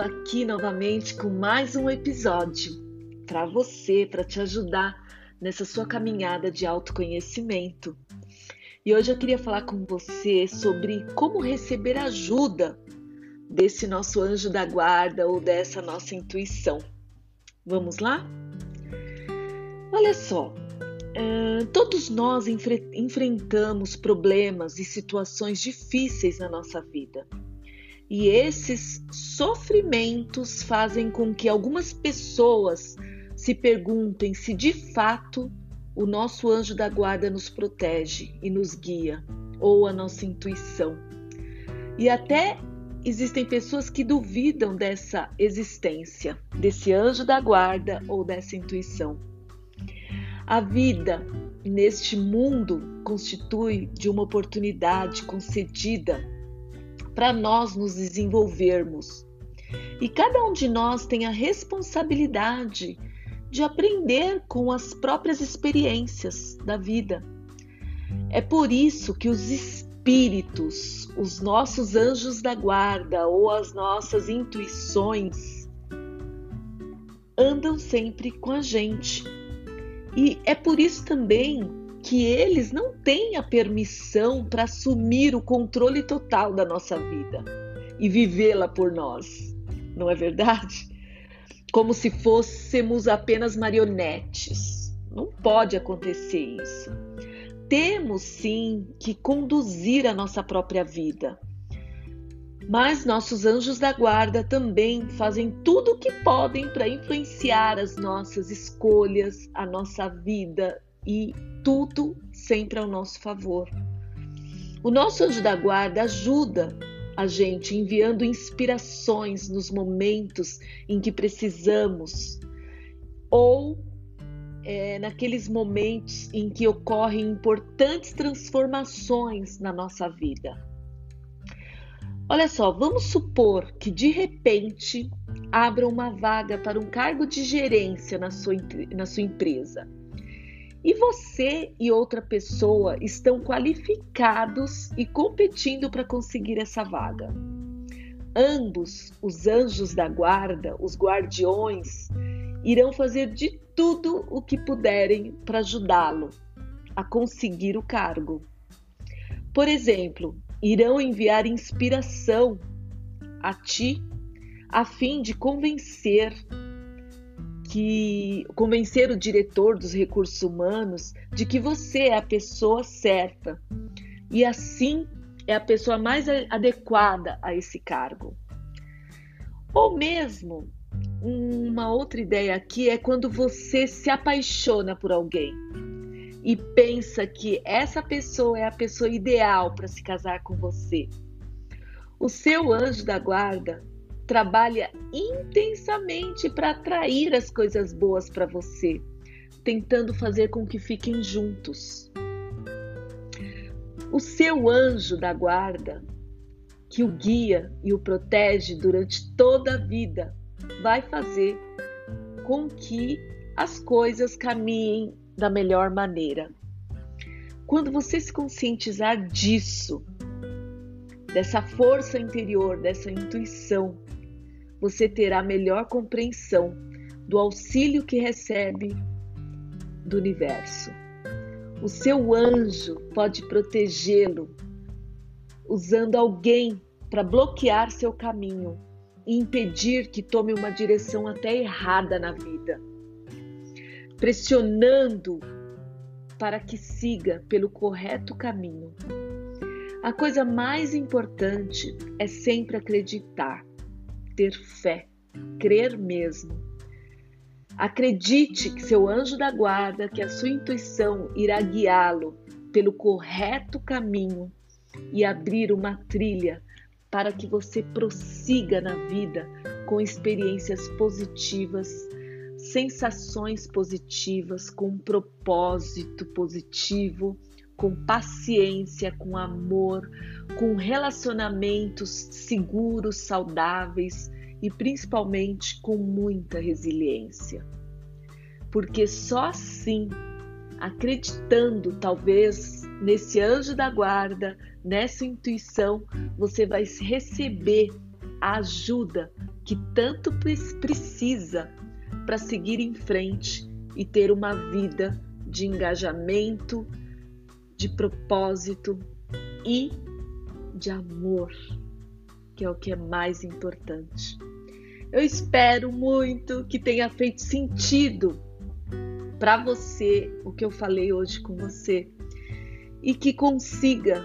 aqui novamente com mais um episódio para você, para te ajudar nessa sua caminhada de autoconhecimento. E hoje eu queria falar com você sobre como receber ajuda desse nosso anjo da guarda ou dessa nossa intuição. Vamos lá? Olha só, Uh, todos nós enfre enfrentamos problemas e situações difíceis na nossa vida. E esses sofrimentos fazem com que algumas pessoas se perguntem se de fato o nosso anjo da guarda nos protege e nos guia, ou a nossa intuição. E até existem pessoas que duvidam dessa existência, desse anjo da guarda ou dessa intuição. A vida neste mundo constitui de uma oportunidade concedida para nós nos desenvolvermos. E cada um de nós tem a responsabilidade de aprender com as próprias experiências da vida. É por isso que os espíritos, os nossos anjos da guarda ou as nossas intuições andam sempre com a gente e é por isso também que eles não têm a permissão para assumir o controle total da nossa vida e vivê-la por nós, não é verdade? Como se fôssemos apenas marionetes. Não pode acontecer isso. Temos sim que conduzir a nossa própria vida mas nossos anjos da guarda também fazem tudo o que podem para influenciar as nossas escolhas, a nossa vida e tudo sempre ao nosso favor. O nosso anjo da guarda ajuda a gente enviando inspirações nos momentos em que precisamos ou é, naqueles momentos em que ocorrem importantes transformações na nossa vida. Olha só, vamos supor que de repente abra uma vaga para um cargo de gerência na sua, na sua empresa. E você e outra pessoa estão qualificados e competindo para conseguir essa vaga. Ambos, os anjos da guarda, os guardiões, irão fazer de tudo o que puderem para ajudá-lo a conseguir o cargo. Por exemplo, irão enviar inspiração a ti a fim de convencer que convencer o diretor dos recursos humanos de que você é a pessoa certa e assim é a pessoa mais adequada a esse cargo. Ou mesmo uma outra ideia aqui é quando você se apaixona por alguém e pensa que essa pessoa é a pessoa ideal para se casar com você. O seu anjo da guarda trabalha intensamente para atrair as coisas boas para você, tentando fazer com que fiquem juntos. O seu anjo da guarda, que o guia e o protege durante toda a vida, vai fazer com que as coisas caminhem da melhor maneira. Quando você se conscientizar disso, dessa força interior, dessa intuição, você terá melhor compreensão do auxílio que recebe do universo. O seu anjo pode protegê-lo usando alguém para bloquear seu caminho e impedir que tome uma direção até errada na vida pressionando para que siga pelo correto caminho. A coisa mais importante é sempre acreditar, ter fé, crer mesmo. Acredite que seu anjo da guarda, que a sua intuição irá guiá-lo pelo correto caminho e abrir uma trilha para que você prossiga na vida com experiências positivas sensações positivas, com um propósito positivo, com paciência, com amor, com relacionamentos seguros, saudáveis e principalmente com muita resiliência. Porque só assim, acreditando talvez nesse anjo da guarda, nessa intuição, você vai receber a ajuda que tanto precisa para seguir em frente e ter uma vida de engajamento, de propósito e de amor, que é o que é mais importante. Eu espero muito que tenha feito sentido para você o que eu falei hoje com você e que consiga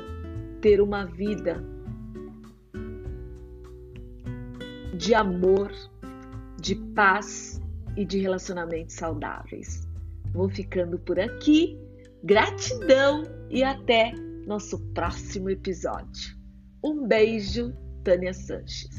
ter uma vida de amor, de paz e de relacionamentos saudáveis. Vou ficando por aqui. Gratidão e até nosso próximo episódio. Um beijo, Tânia Sanches.